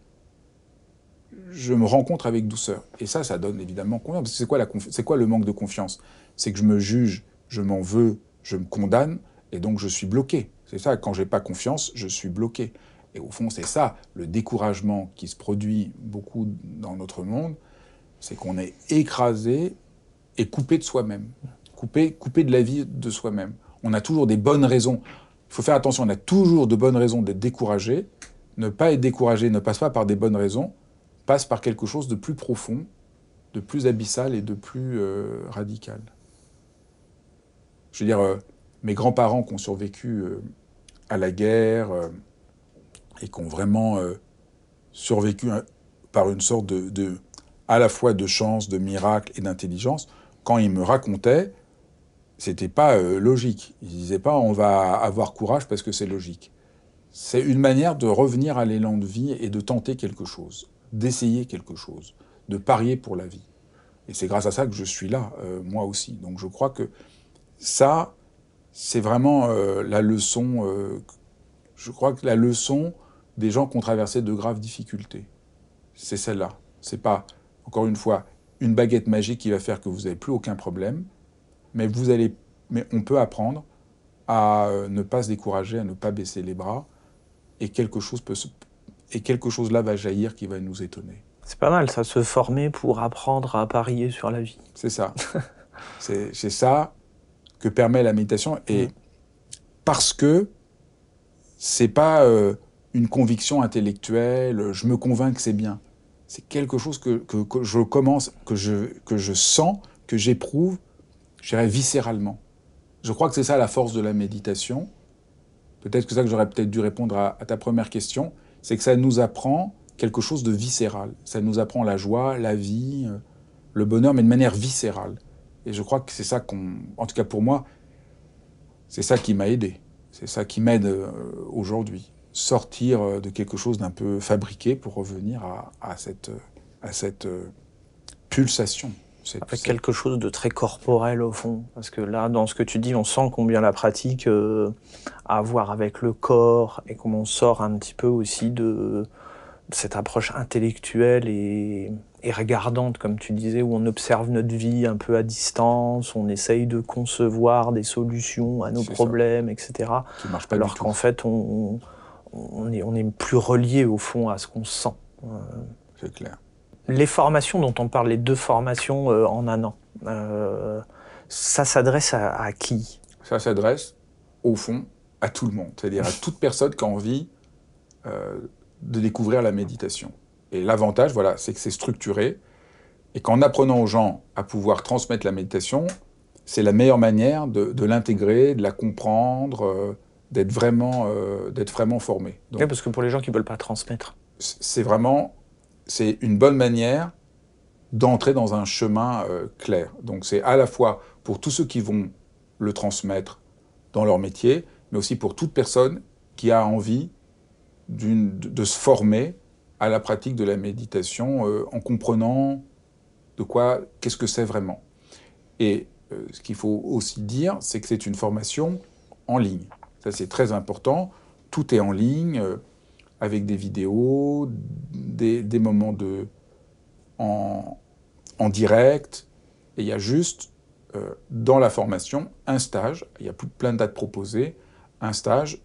je me rencontre avec douceur. Et ça, ça donne évidemment confiance. C'est quoi, c'est quoi le manque de confiance? C'est que je me juge, je m'en veux, je me condamne, et donc je suis bloqué. C'est ça, quand j'ai pas confiance, je suis bloqué. Et au fond, c'est ça, le découragement qui se produit beaucoup dans notre monde, c'est qu'on est écrasé et coupé de soi-même, coupé, coupé de la vie de soi-même. On a toujours des bonnes raisons. Il faut faire attention, on a toujours de bonnes raisons d'être découragé. Ne pas être découragé ne passe pas par des bonnes raisons, passe par quelque chose de plus profond, de plus abyssal et de plus euh, radical. Je veux dire, euh, mes grands-parents qui ont survécu euh, à la guerre et qui ont vraiment euh, survécu hein, par une sorte de, à la fois de chance, de miracle et d'intelligence, quand ils me racontaient, c'était pas euh, logique. Ils disaient pas on va avoir courage parce que c'est logique. C'est une manière de revenir à l'élan de vie et de tenter quelque chose, d'essayer quelque chose, de parier pour la vie. Et c'est grâce à ça que je suis là, euh, moi aussi. Donc je crois que ça, c'est vraiment la leçon. Je crois que la leçon des gens qui ont traversé de graves difficultés, c'est celle-là. C'est pas, encore une fois, une baguette magique qui va faire que vous n'avez plus aucun problème, mais vous allez, mais on peut apprendre à euh, ne pas se décourager, à ne pas baisser les bras, et quelque chose peut se, et quelque chose là va jaillir qui va nous étonner. C'est pas mal, ça, se former pour apprendre à parier sur la vie. C'est ça. *laughs* c'est ça que permet la méditation, et mmh. parce que c'est pas euh, une conviction intellectuelle, je me convainc que c'est bien c'est quelque chose que, que, je commence, que je, que je sens, que j'éprouve, je dirais viscéralement. Je crois que c'est ça la force de la méditation, peut-être que ça que j'aurais peut-être dû répondre à, ta première question, c'est que ça nous apprend quelque chose de viscéral. Ça nous apprend la joie, la vie, euh, le bonheur, mais de manière viscérale. Et je crois que c'est ça qu'on, en tout cas pour moi, c'est ça qui m'a aidé. C'est ça qui m'aide euh, aujourd'hui. Sortir euh, de quelque chose d'un peu fabriqué pour revenir à, cette, à cette pulsation. Avec quelque chose de très corporel au fond. Parce que là, dans ce que tu dis, on sent combien la pratique euh, a à voir avec le corps et comment on sort un petit peu aussi de, cette approche intellectuelle et, regardante, comme tu disais, où on observe notre vie un peu à distance, on essaye de concevoir des solutions à nos problèmes, etc. Alors qu'en fait, on, on, est, on est plus relié au fond à ce qu'on sent. C'est clair. Les formations dont on parle, les deux formations euh, en un an, euh, ça s'adresse à, qui? Ça s'adresse, au fond, à tout le monde, c'est-à-dire à *laughs* toute personne qui a envie euh, de découvrir la méditation. Et l'avantage, voilà, c'est que c'est structuré, et qu'en apprenant aux gens à pouvoir transmettre la méditation, c'est la meilleure manière de, l'intégrer, de la comprendre, d'être vraiment, d'être vraiment formé. Donc, parce que pour les gens qui ne veulent pas transmettre. C'est vraiment c'est une bonne manière d'entrer dans un chemin euh, clair. Donc c'est à la fois pour tous ceux qui vont le transmettre dans leur métier, mais aussi pour toute personne qui a envie de, se former à la pratique de la méditation euh, en comprenant de quoi, qu'est-ce que c'est vraiment. Et euh, ce qu'il faut aussi dire, c'est que c'est une formation en ligne. C'est très important. Tout est en ligne avec des vidéos, des, moments de, en, direct. Et il y a juste, euh, dans la formation, un stage, il y a plein de dates proposées, un stage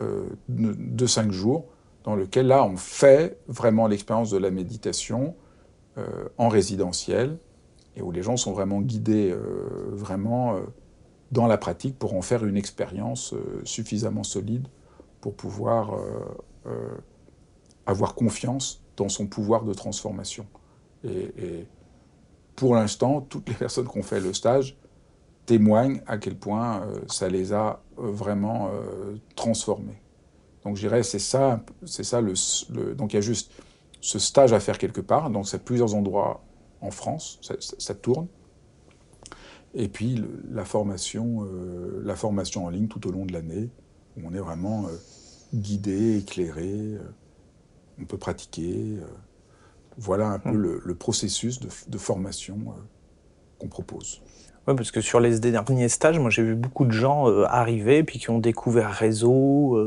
euh, de, cinq jours, dans lequel là, on fait vraiment l'expérience de la méditation euh, en résidentiel, et où les gens sont vraiment guidés vraiment dans la pratique pour en faire une expérience suffisamment solide pour pouvoir euh, avoir confiance dans son pouvoir de transformation. Et, pour l'instant, toutes les personnes qui ont fait le stage témoignent à quel point euh, ça les a euh, vraiment transformés. Donc je dirais, c'est ça, c'est ça le, Donc il y a juste ce stage à faire quelque part, donc c'est plusieurs endroits en France, ça, tourne. Et puis la, formation, la formation en ligne tout au long de l'année, où on est vraiment guidé, éclairé, euh, on peut pratiquer. Euh, voilà un peu hum. le, processus de, formation euh, qu'on propose. Oui, parce que sur les derniers stages, moi j'ai vu beaucoup de gens arriver puis qui ont découvert réseau,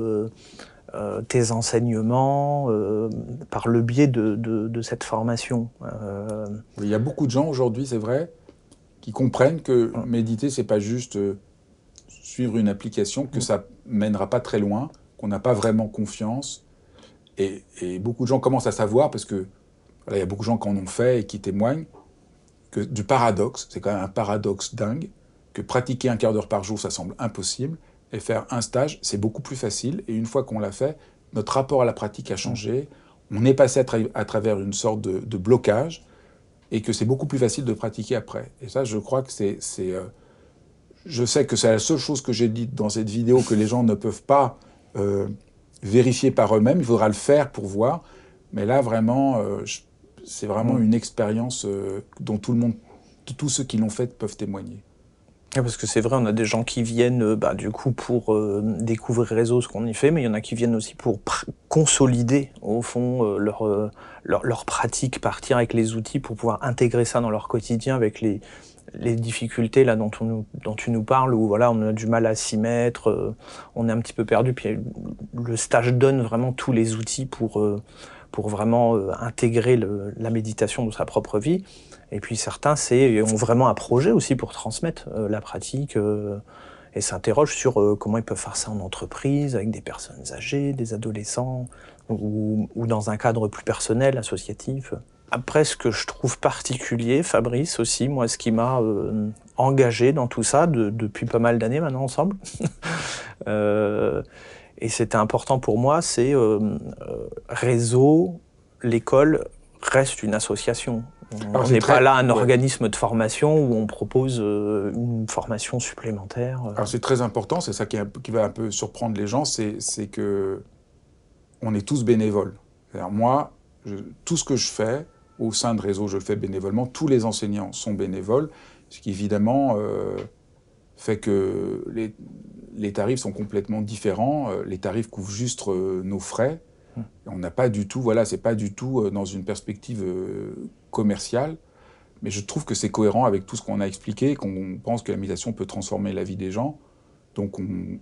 tes enseignements par le biais de, cette formation. Il y a beaucoup de gens aujourd'hui, c'est vrai, qui comprennent que méditer, c'est pas juste suivre une application, que hum. ça mènera pas très loin, qu'on n'a pas vraiment confiance. Et, beaucoup de gens commencent à savoir, parce que il y a beaucoup de gens qui en ont fait et qui témoignent, que du paradoxe, c'est quand même un paradoxe dingue, que pratiquer un quart d'heure par jour, ça semble impossible, et faire un stage, c'est beaucoup plus facile. Et une fois qu'on l'a fait, notre rapport à la pratique a changé. On est passé à, travers une sorte de, blocage, et que c'est beaucoup plus facile de pratiquer après. Et ça, je crois que c'est... Euh, je sais que c'est la seule chose que j'ai dit dans cette vidéo que les gens ne peuvent pas euh, vérifier par eux-mêmes, il faudra le faire pour voir. Mais là, vraiment, euh, c'est vraiment mm. une expérience dont tout le monde, tous ceux qui l'ont faite peuvent témoigner. Parce que c'est vrai, on a des gens qui viennent bah, du coup pour découvrir réseau, ce qu'on y fait, mais il y en a qui viennent aussi pour consolider au fond leur, leur, leur, pratique, partir avec les outils pour pouvoir intégrer ça dans leur quotidien avec les, les difficultés là dont, on, dont tu nous parles, où voilà, on a du mal à s'y mettre, euh, on est un petit peu perdu. Puis le stage donne vraiment tous les outils pour, euh, pour vraiment euh, intégrer la méditation dans sa propre vie. Et puis certains ont vraiment un projet aussi pour transmettre la pratique et s'interrogent sur comment ils peuvent faire ça en entreprise, avec des personnes âgées, des adolescents, ou, dans un cadre plus personnel, associatif. Après, ce que je trouve particulier, Fabrice aussi, moi, ce qui m'a euh, engagé dans tout ça depuis pas mal d'années maintenant ensemble, *laughs* euh, et c'était important pour moi, c'est euh, réseau, l'école reste une association. On n'est pas là un organisme de formation où on propose euh, une formation supplémentaire. Euh. Alors c'est très important, c'est ça qui, qui, va un peu surprendre les gens, c'est que on est tous bénévoles. Moi, tout ce que je fais au sein de réseau, je le fais bénévolement. Tous les enseignants sont bénévoles, ce qui évidemment euh, fait que les, les, tarifs sont complètement différents. Les tarifs couvrent juste nos frais. On n'a pas du tout, voilà, c'est pas du tout dans une perspective commercial, mais je trouve que c'est cohérent avec tout ce qu'on a expliqué, qu'on pense que la méditation peut transformer la vie des gens. Donc on,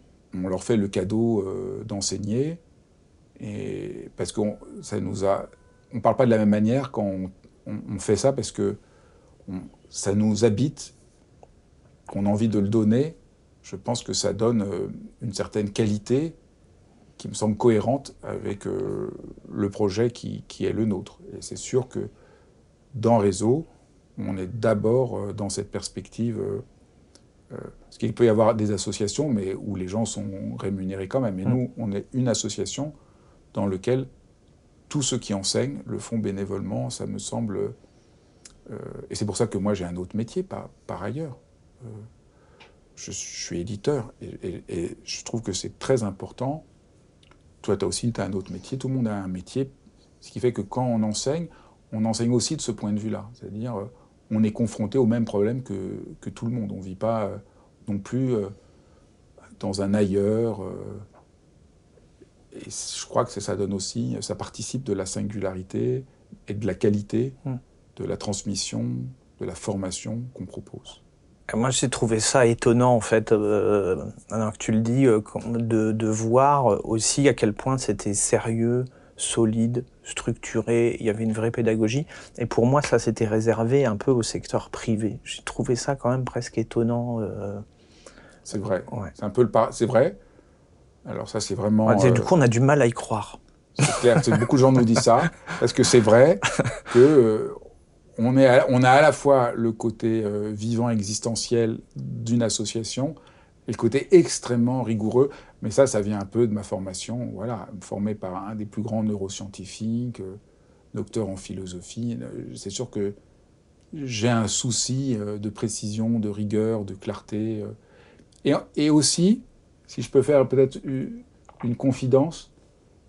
leur fait le cadeau euh, d'enseigner, et parce qu'on ça nous a, on parle pas de la même manière quand on, fait ça parce que ça nous habite, qu'on a envie de le donner. Je pense que ça donne euh, une certaine qualité qui me semble cohérente avec euh, le projet qui, qui, est le nôtre. Et c'est sûr que dans Réseau, on est d'abord euh, dans cette perspective. Euh, parce qu'il peut y avoir des associations, mais où les gens sont rémunérés quand même. Et mm. nous, on est une association dans laquelle tous ceux qui enseignent le font bénévolement. Ça me semble. et c'est pour ça que moi, j'ai un autre métier par, par ailleurs. Je, suis éditeur et, et, je trouve que c'est très important. Toi, tu as aussi as un autre métier. Tout le monde a un métier. Ce qui fait que quand on enseigne, on enseigne aussi de ce point de vue-là. C'est-à-dire, euh, on est confronté au même problème que, tout le monde. On ne vit pas euh, non plus euh, dans un ailleurs. et je crois que ça donne aussi, ça participe de la singularité et de la qualité hmm. de la transmission, de la formation qu'on propose. Moi, j'ai trouvé ça étonnant, en fait, alors que tu le dis, de, de, voir aussi à quel point c'était sérieux, solide, structuré, il y avait une vraie pédagogie. Et pour moi, ça s'était réservé un peu au secteur privé. J'ai trouvé ça quand même presque étonnant. Euh. C'est vrai. C'est un peu le C'est vrai. Alors ça, c'est vraiment. Du euh, coup, on a du mal à y croire. C'est clair. beaucoup de gens nous disent ça parce que c'est vrai que euh, on, est on a à la fois le côté vivant existentiel d'une association et le côté extrêmement rigoureux. Mais ça, ça vient un peu de ma formation, voilà, formé par un des plus grands neuroscientifiques, euh, docteur en philosophie. Euh, c'est sûr que j'ai un souci euh, de précision, de rigueur, de clarté. Et, aussi, si je peux faire peut-être une confidence,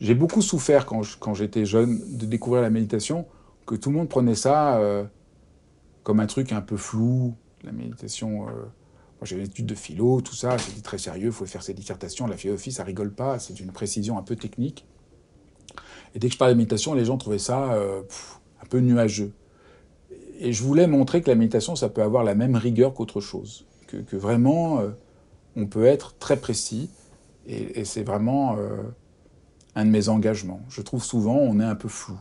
j'ai beaucoup souffert quand j'étais jeune de découvrir la méditation, que tout le monde prenait ça comme un truc un peu flou, la méditation moi, j'ai une étude de philo, tout ça, c'était très sérieux, il faut faire ses dissertations. La philosophie, ça rigole pas, c'est une précision un peu technique. Et dès que je parlais de méditation, les gens trouvaient ça euh, un peu nuageux. Et je voulais montrer que la méditation, ça peut avoir la même rigueur qu'autre chose. Que, vraiment, euh, on peut être très précis. Et, c'est vraiment euh, un de mes engagements. Je trouve souvent, on est un peu flou.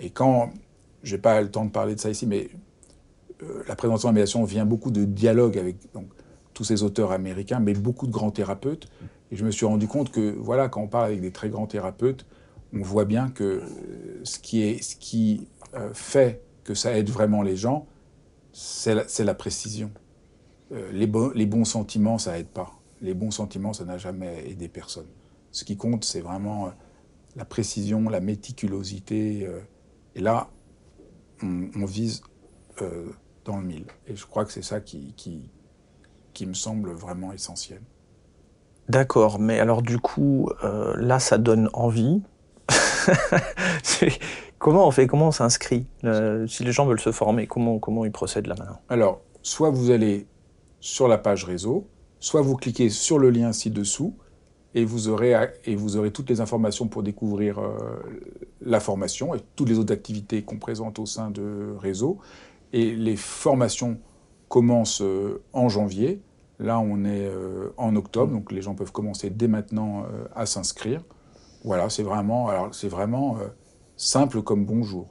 Et quand, j'ai pas le temps de parler de ça ici, mais euh, la de la médiation vient beaucoup de dialogue avec tous ces auteurs américains, mais beaucoup de grands thérapeutes. Et je me suis rendu compte que, voilà, quand on parle avec des très grands thérapeutes, on voit bien que euh, ce qui, est, ce qui euh, fait que ça aide vraiment les gens, c'est la, la, précision. les, les, bons sentiments, ça aide pas. Les bons sentiments, ça n'a jamais aidé personne. Ce qui compte, c'est vraiment la précision, la méticulosité. Et là, on, on vise dans le mille. Et je crois que c'est ça qui, qui, qui, me semble vraiment essentiel. D'accord, mais alors du coup, euh, là, ça donne envie. *laughs* comment on fait? Comment on s'inscrit? Euh, Si les gens veulent se former, comment, comment ils procèdent là maintenant? Alors, soit vous allez sur la page réseau, soit vous cliquez sur le lien ci-dessous et vous aurez, et vous aurez toutes les informations pour découvrir euh, la formation et toutes les autres activités qu'on présente au sein de réseau. Et les formations commencent euh, en janvier. Là, on est euh, en octobre, donc les gens peuvent commencer dès maintenant à s'inscrire. Voilà, c'est vraiment, alors c'est vraiment simple comme bonjour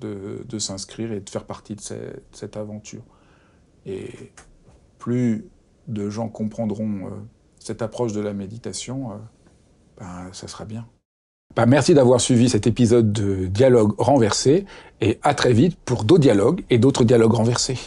de, de s'inscrire et de faire partie de cette, aventure. Et plus de gens comprendront cette approche de la méditation, ben, ça sera bien. Bah, merci d'avoir suivi cet épisode de Dialogue renversé et à très vite pour d'autres dialogues et d'autres dialogues renversés.